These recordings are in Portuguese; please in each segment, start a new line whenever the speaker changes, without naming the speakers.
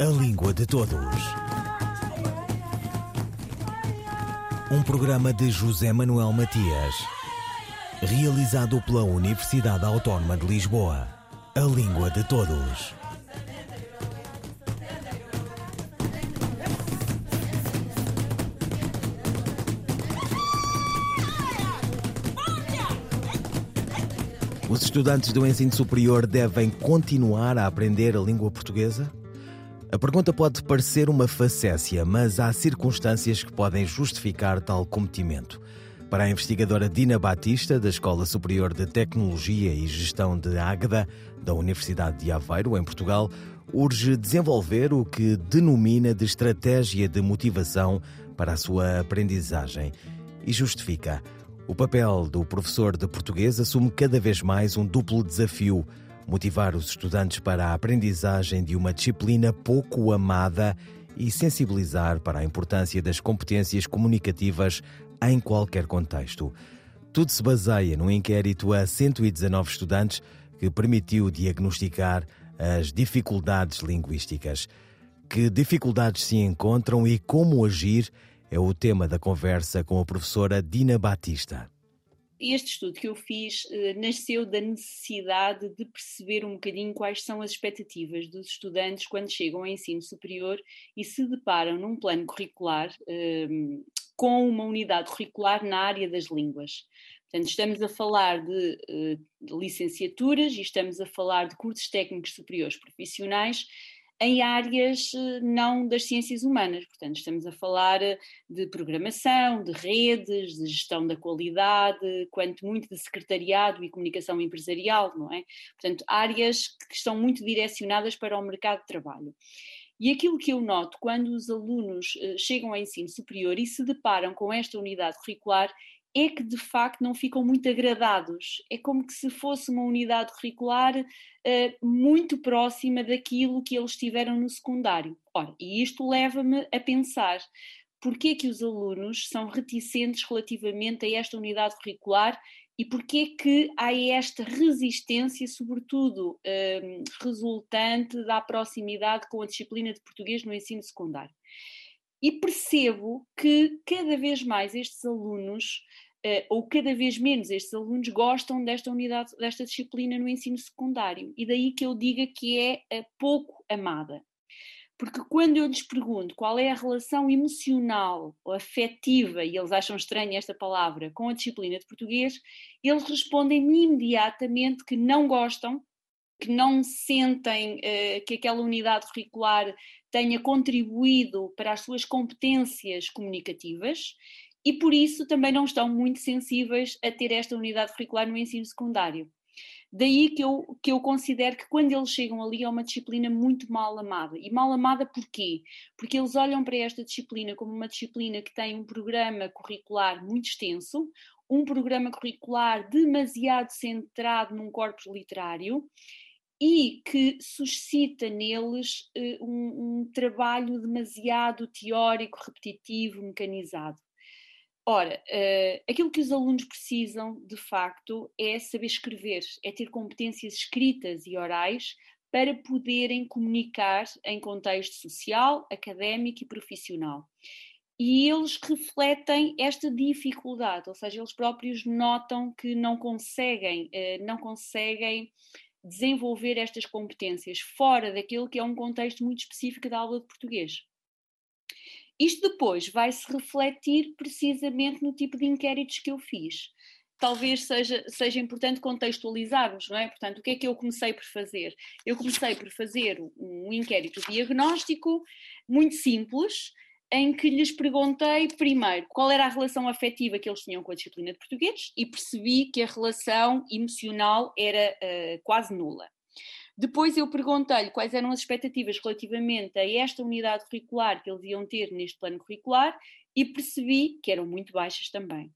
A Língua de Todos. Um programa de José Manuel Matias, realizado pela Universidade Autónoma de Lisboa. A Língua de Todos. Os estudantes do ensino superior devem continuar a aprender a língua portuguesa? A pergunta pode parecer uma facécia, mas há circunstâncias que podem justificar tal cometimento. Para a investigadora Dina Batista, da Escola Superior de Tecnologia e Gestão de Águeda, da Universidade de Aveiro, em Portugal, urge desenvolver o que denomina de estratégia de motivação para a sua aprendizagem e justifica o papel do professor de português assume cada vez mais um duplo desafio: motivar os estudantes para a aprendizagem de uma disciplina pouco amada e sensibilizar para a importância das competências comunicativas em qualquer contexto. Tudo se baseia num inquérito a 119 estudantes que permitiu diagnosticar as dificuldades linguísticas. Que dificuldades se encontram e como agir é o tema da conversa com a professora Dina Batista.
Este estudo que eu fiz eh, nasceu da necessidade de perceber um bocadinho quais são as expectativas dos estudantes quando chegam ao ensino superior e se deparam num plano curricular eh, com uma unidade curricular na área das línguas. Portanto, estamos a falar de, eh, de licenciaturas e estamos a falar de cursos técnicos superiores profissionais em áreas eh, não das ciências humanas. Portanto, estamos a falar eh, de programação, de redes, de gestão da qualidade, quanto muito de secretariado e comunicação empresarial, não é? Portanto, áreas que estão muito direcionadas para o mercado de trabalho. E aquilo que eu noto quando os alunos eh, chegam ao ensino superior e se deparam com esta unidade curricular é que de facto não ficam muito agradados. É como que se fosse uma unidade curricular uh, muito próxima daquilo que eles tiveram no secundário. Ora, e isto leva-me a pensar porquê que os alunos são reticentes relativamente a esta unidade curricular e porquê que há esta resistência, sobretudo uh, resultante da proximidade com a disciplina de português no ensino secundário. E percebo que cada vez mais estes alunos uh, ou cada vez menos estes alunos gostam desta unidade, desta disciplina no ensino secundário. E daí que eu diga que é uh, pouco amada. Porque quando eu lhes pergunto qual é a relação emocional ou afetiva, e eles acham estranha esta palavra, com a disciplina de português, eles respondem imediatamente que não gostam, que não sentem uh, que aquela unidade curricular tenha contribuído para as suas competências comunicativas e por isso também não estão muito sensíveis a ter esta unidade curricular no ensino secundário. Daí que eu, que eu considero que quando eles chegam ali é uma disciplina muito mal amada. E mal amada porquê? Porque eles olham para esta disciplina como uma disciplina que tem um programa curricular muito extenso, um programa curricular demasiado centrado num corpus literário e que suscita neles uh, um, um trabalho demasiado teórico, repetitivo, mecanizado. Ora, uh, aquilo que os alunos precisam, de facto, é saber escrever, é ter competências escritas e orais para poderem comunicar em contexto social, académico e profissional. E eles refletem esta dificuldade, ou seja, eles próprios notam que não conseguem, uh, não conseguem desenvolver estas competências fora daquele que é um contexto muito específico da aula de português. Isto depois vai se refletir precisamente no tipo de inquéritos que eu fiz. Talvez seja, seja importante contextualizarmos, não é? Portanto, o que é que eu comecei por fazer? Eu comecei por fazer um inquérito diagnóstico muito simples, em que lhes perguntei primeiro qual era a relação afetiva que eles tinham com a disciplina de português e percebi que a relação emocional era uh, quase nula. Depois eu perguntei-lhe quais eram as expectativas relativamente a esta unidade curricular que eles iam ter neste plano curricular e percebi que eram muito baixas também.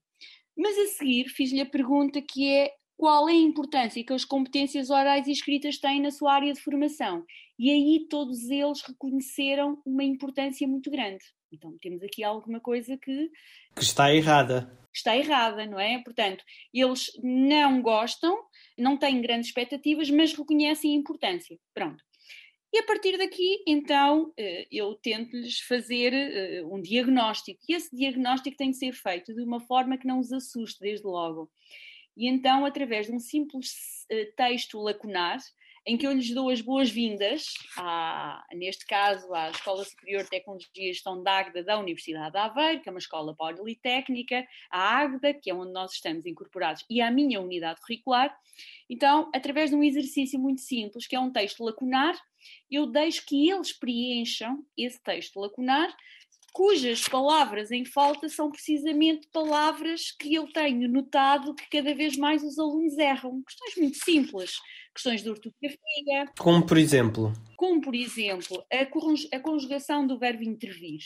Mas a seguir fiz-lhe a pergunta que é qual é a importância que as competências orais e escritas têm na sua área de formação. E aí todos eles reconheceram uma importância muito grande. Então temos aqui alguma coisa que.
Que está errada.
Está errada, não é? Portanto, eles não gostam, não têm grandes expectativas, mas reconhecem a importância. Pronto. E a partir daqui, então, eh, eu tento-lhes fazer eh, um diagnóstico. E esse diagnóstico tem que ser feito de uma forma que não os assuste, desde logo. E então, através de um simples eh, texto lacunar, em que eu lhes dou as boas-vindas, neste caso, à Escola Superior de Tecnologia e Gestão da Águeda da Universidade de Aveiro, que é uma escola politécnica, à Águeda, que é onde nós estamos incorporados, e à minha unidade curricular. Então, através de um exercício muito simples, que é um texto lacunar, eu deixo que eles preencham esse texto lacunar cujas palavras em falta são precisamente palavras que eu tenho notado que cada vez mais os alunos erram. Questões muito simples, questões de ortografia.
Como por exemplo?
Como por exemplo, a conjugação do verbo intervir.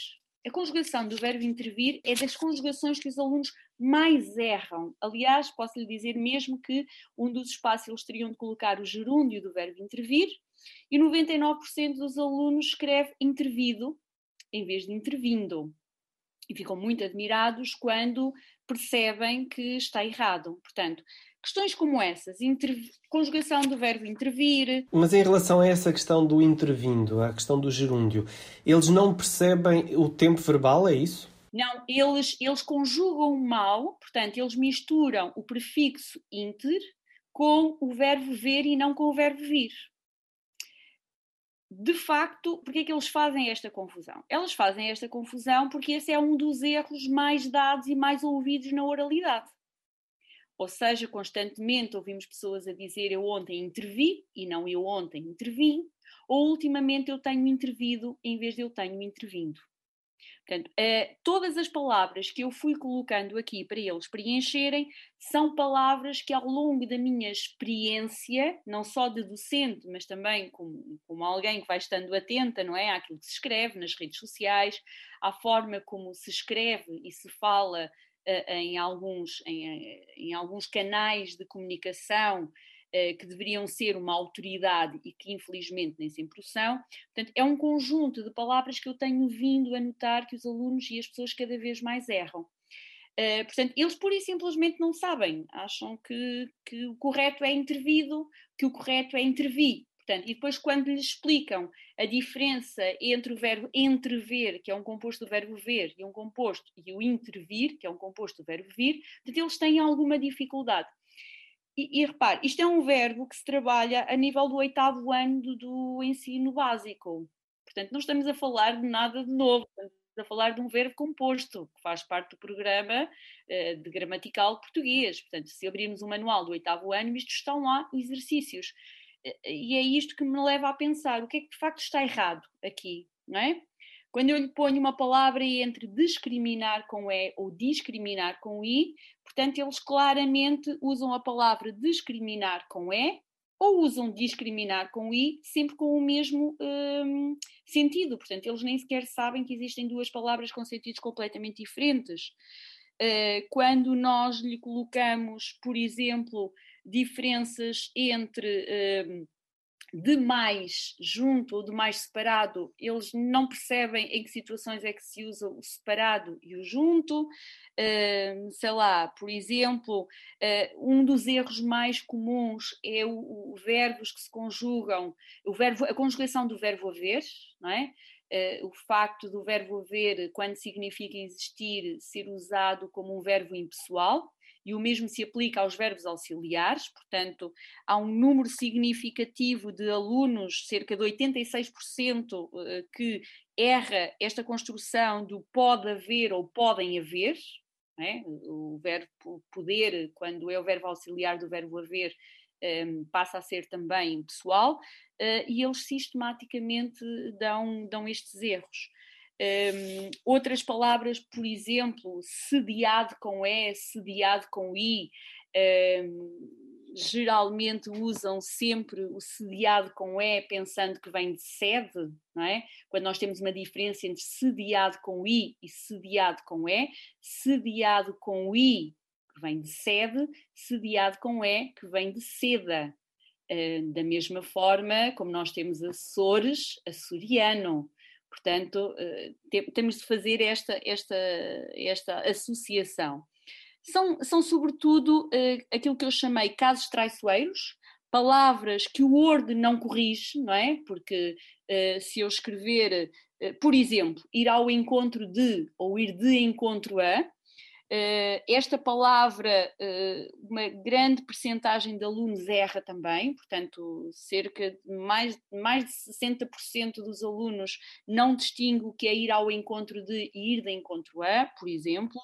A conjugação do verbo intervir é das conjugações que os alunos mais erram. Aliás, posso lhe dizer mesmo que um dos espaços eles teriam de colocar o gerúndio do verbo intervir e 99% dos alunos escreve intervido em vez de intervindo. E ficam muito admirados quando percebem que está errado. Portanto, questões como essas, conjugação do verbo intervir.
Mas em relação a essa questão do intervindo, a questão do gerúndio, eles não percebem o tempo verbal, é isso?
Não, eles, eles conjugam mal, portanto, eles misturam o prefixo inter com o verbo ver e não com o verbo vir de facto, porque é que eles fazem esta confusão? Elas fazem esta confusão porque esse é um dos erros mais dados e mais ouvidos na oralidade. Ou seja, constantemente ouvimos pessoas a dizer eu ontem intervi e não eu ontem intervim, ou ultimamente eu tenho intervido em vez de eu tenho intervindo. Portanto, uh, todas as palavras que eu fui colocando aqui para eles preencherem são palavras que, ao longo da minha experiência, não só de docente, mas também como, como alguém que vai estando atenta, não é? Àquilo que se escreve nas redes sociais, à forma como se escreve e se fala uh, em, alguns, em, em alguns canais de comunicação que deveriam ser uma autoridade e que infelizmente nem sempre o são. Portanto, é um conjunto de palavras que eu tenho vindo a notar que os alunos e as pessoas cada vez mais erram. Uh, portanto, eles pura e simplesmente não sabem, acham que, que o correto é intervido, que o correto é intervir. Portanto, e depois, quando lhes explicam a diferença entre o verbo entrever, que é um composto do verbo ver, e um composto, e o intervir, que é um composto do verbo vir, portanto, eles têm alguma dificuldade. E, e repare, isto é um verbo que se trabalha a nível do oitavo ano do, do ensino básico. Portanto, não estamos a falar de nada de novo, estamos a falar de um verbo composto, que faz parte do programa uh, de gramatical português. Portanto, se abrirmos o manual do oitavo ano, isto estão lá exercícios. E é isto que me leva a pensar o que é que de facto está errado aqui, não é? Quando eu lhe ponho uma palavra entre discriminar com E ou discriminar com I, portanto, eles claramente usam a palavra discriminar com E ou usam discriminar com I, sempre com o mesmo hum, sentido. Portanto, eles nem sequer sabem que existem duas palavras com sentidos completamente diferentes. Uh, quando nós lhe colocamos, por exemplo, diferenças entre. Hum, de mais junto ou de mais separado, eles não percebem em que situações é que se usa o separado e o junto. Uh, sei lá, por exemplo, uh, um dos erros mais comuns é o, o, verbos que se conjugam, o verbo, a conjugação do verbo haver, não é? Uh, o facto do verbo haver, quando significa existir, ser usado como um verbo impessoal, e o mesmo se aplica aos verbos auxiliares, portanto, há um número significativo de alunos, cerca de 86%, eh, que erra esta construção do pode haver ou podem haver, é? o verbo poder, quando é o verbo auxiliar do verbo haver, ehm, passa a ser também pessoal, uh, e eles sistematicamente dão, dão estes erros. Um, outras palavras, por exemplo, sediado com E, sediado com I, um, geralmente usam sempre o sediado com E pensando que vem de sede, não é? Quando nós temos uma diferença entre sediado com I e sediado com E, sediado com I, que vem de sede, sediado com E, que vem de seda. Da mesma forma como nós temos Açores, açoriano, Portanto, eh, temos de fazer esta, esta, esta associação. São, são sobretudo, eh, aquilo que eu chamei casos traiçoeiros, palavras que o Word não corrige, não é? Porque uh, se eu escrever, por exemplo, ir ao encontro de ou ir de encontro a, esta palavra, uma grande percentagem de alunos erra também, portanto, cerca de mais, mais de 60% dos alunos não distingue o que é ir ao encontro de e ir de encontro a, por exemplo.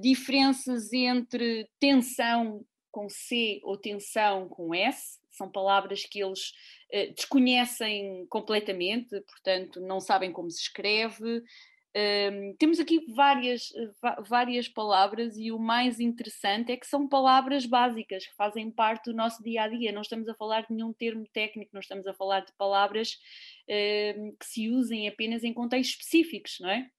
diferenças entre tensão com C ou tensão com S, são palavras que eles desconhecem completamente, portanto, não sabem como se escreve. Um, temos aqui várias, várias palavras e o mais interessante é que são palavras básicas que fazem parte do nosso dia a dia. Não estamos a falar de nenhum termo técnico, não estamos a falar de palavras um, que se usem apenas em contextos específicos, não é?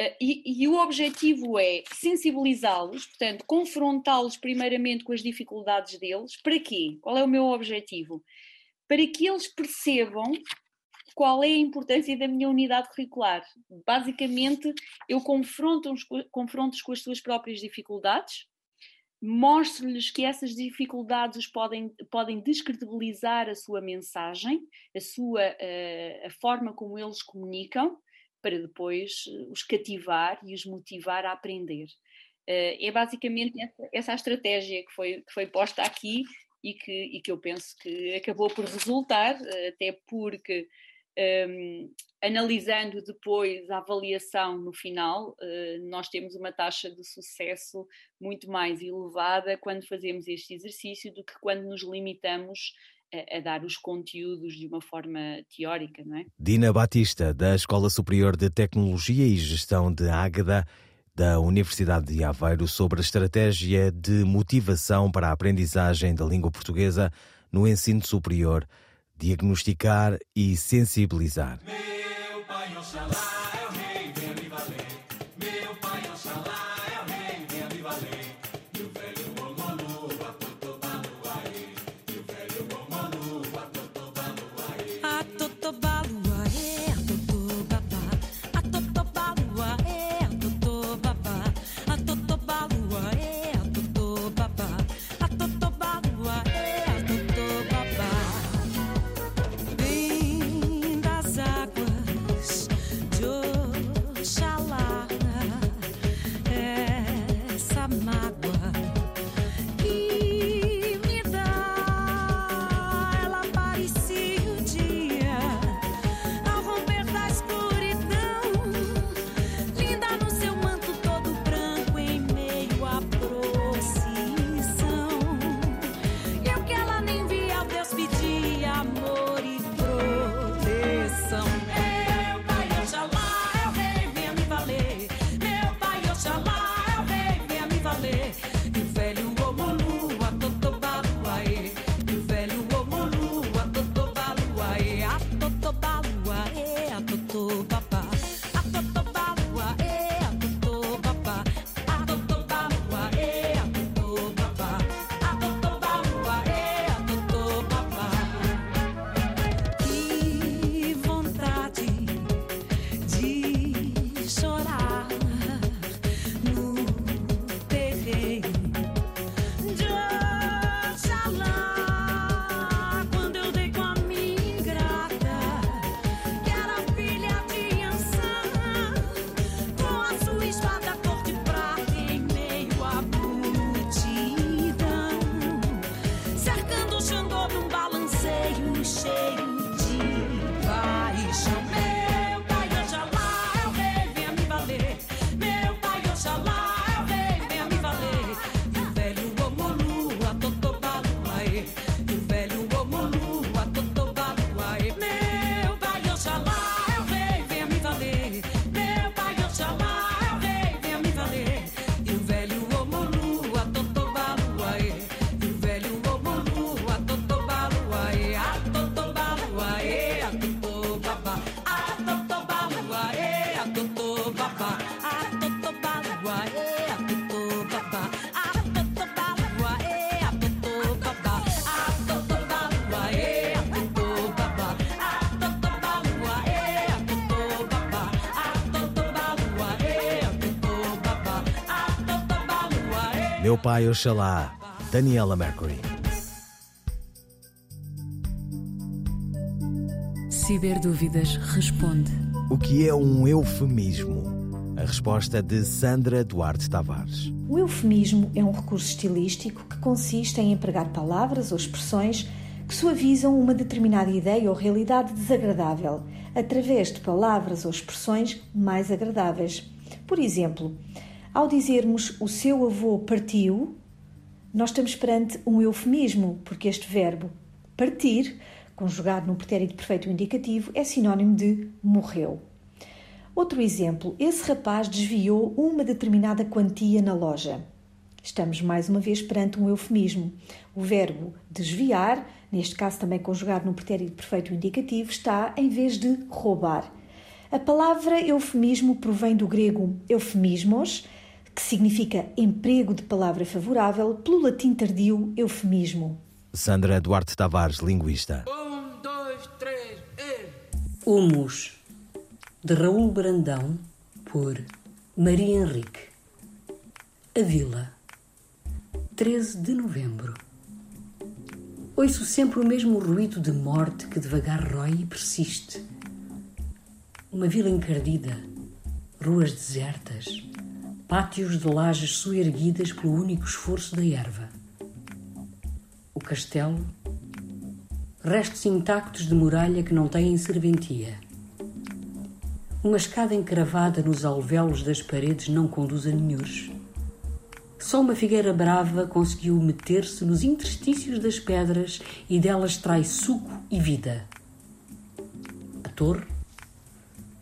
Uh, e, e, o objetivo é sensibilizá-los, portanto, confrontá-los primeiramente com as dificuldades deles. Para quê? Qual é o meu objetivo? Para que eles percebam qual é a importância da minha unidade curricular. Basicamente, eu confronto-os confronto com as suas próprias dificuldades, mostro-lhes que essas dificuldades podem, podem descredibilizar a sua mensagem, a, sua, uh, a forma como eles comunicam, para depois eh, os cativar e os motivar a aprender. Eh, é basicamente essa, essa a estratégia que foi, que foi posta aqui e que, e que eu penso que acabou por resultar, eh, até porque um, analisando depois a avaliação no final, uh, nós temos uma taxa de sucesso muito mais elevada quando fazemos este exercício do que quando nos limitamos a, a, dar os conteúdos de uma forma teórica, não é?
Dina Batista, da Escola Superior de Tecnologia e Gestão de Águeda, da Universidade de Aveiro, sobre a estratégia de motivação para a aprendizagem da língua portuguesa no ensino superior, diagnosticar e sensibilizar. Meu pai, Oxalá. Meu Pai Oxalá, Daniela Mercury.
Ciberdúvidas responde.
O que é um eufemismo? A resposta de Sandra Duarte Tavares.
O eufemismo é um recurso estilístico que consiste em empregar palavras ou expressões que suavizam uma determinada ideia ou realidade desagradável através de palavras ou expressões mais agradáveis. Por exemplo, ao dizermos o seu avô partiu, nós estamos perante um eufemismo, porque este verbo partir, conjugado no pretérito perfeito indicativo, é sinónimo de morreu. Outro exemplo: esse rapaz desviou uma determinada quantia na loja. Estamos mais uma vez perante um eufemismo. O verbo desviar, neste caso também conjugado no pretérito perfeito indicativo, está em vez de roubar. A palavra eufemismo provém do grego eufemismos, que significa emprego de palavra favorável, pelo latim tardio eufemismo.
Sandra Duarte Tavares, linguista.
Um, dois, três, e...
Humus, de Raul Brandão, por Maria Henrique. A Vila, 13 de novembro. Ouço sempre o mesmo ruído de morte que devagar rói e persiste. Uma vila encardida, ruas desertas, pátios de lajes soerguidas pelo único esforço da erva. O castelo, restos intactos de muralha que não têm serventia. Uma escada encravada nos alvéolos das paredes não conduz a nenhures. Só uma figueira brava conseguiu meter-se nos interstícios das pedras e delas trai suco e vida. A torre,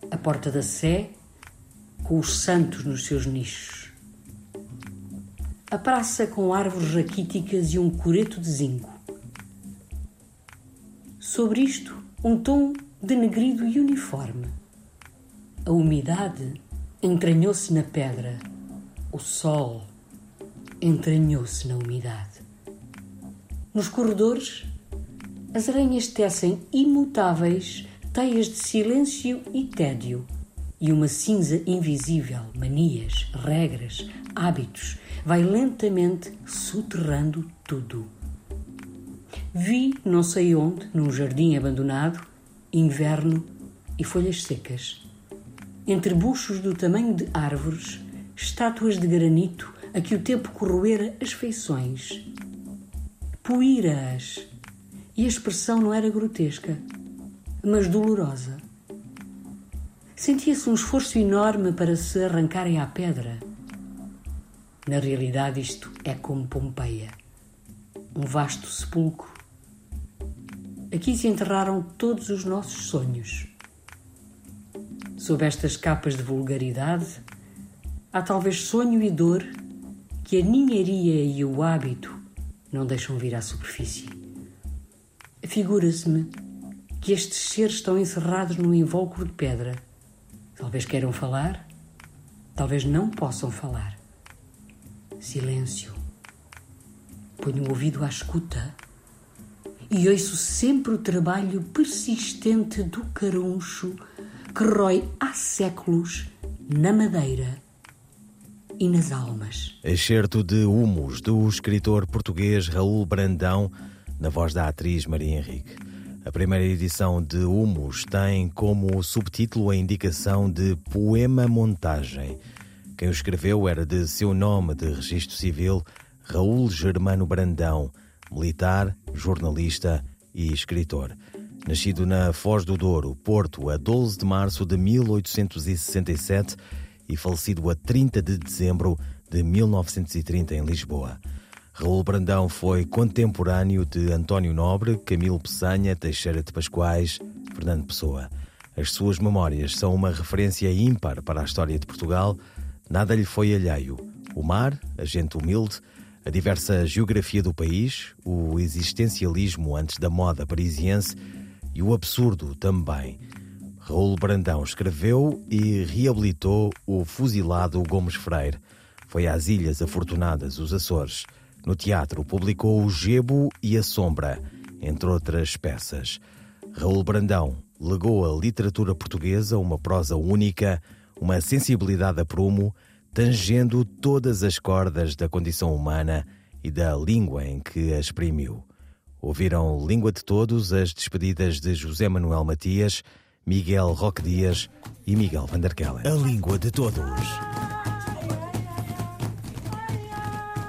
a porta da sé, com os santos nos seus nichos. A praça com árvores raquíticas e um coreto de zinco. Sobre isto, um tom denegrido e uniforme. A umidade entranhou-se na pedra. O sol entranhou-se na umidade. Nos corredores, as aranhas tecem imutáveis teias de silêncio e tédio e uma cinza invisível, manias, regras, hábitos, vai lentamente soterrando tudo. Vi, não sei onde, num jardim abandonado, inverno e folhas secas. Entre buchos do tamanho de árvores, estátuas de granito a que o tempo corroera as feições. Poíra-as. E a expressão não era grotesca, mas dolorosa. Sentia-se um esforço enorme para se arrancarem à pedra. Na realidade, isto é como Pompeia um vasto sepulcro. Aqui se enterraram todos os nossos sonhos. Sob estas capas de vulgaridade, há talvez sonho e dor que a ninharia e o hábito não deixam vir à superfície. Figura-se-me que estes seres estão encerrados num invólucro de pedra Talvez queiram falar, talvez não possam falar. Silêncio. Ponho o ouvido à escuta e ouço sempre o trabalho persistente do caruncho que rói há séculos na madeira e nas almas.
Excerto de Humus, do escritor português Raul Brandão, na voz da atriz Maria Henrique. A primeira edição de Humus tem como subtítulo a indicação de Poema Montagem. Quem o escreveu era de seu nome de registro civil Raul Germano Brandão, militar, jornalista e escritor. Nascido na Foz do Douro, Porto, a 12 de março de 1867 e falecido a 30 de dezembro de 1930 em Lisboa. Raul Brandão foi contemporâneo de António Nobre, Camilo Peçanha, Teixeira de Pascoais, Fernando Pessoa. As suas memórias são uma referência ímpar para a história de Portugal. Nada lhe foi alheio. O mar, a gente humilde, a diversa geografia do país, o existencialismo antes da moda parisiense e o absurdo também. Raul Brandão escreveu e reabilitou o fuzilado Gomes Freire. Foi às Ilhas Afortunadas, os Açores. No teatro, publicou O Gebo e a Sombra, entre outras peças. Raul Brandão legou à literatura portuguesa uma prosa única, uma sensibilidade a prumo, tangendo todas as cordas da condição humana e da língua em que a exprimiu.
Ouviram Língua de Todos as despedidas de José Manuel Matias, Miguel Roque Dias e Miguel Vanderkellen.
A Língua de Todos.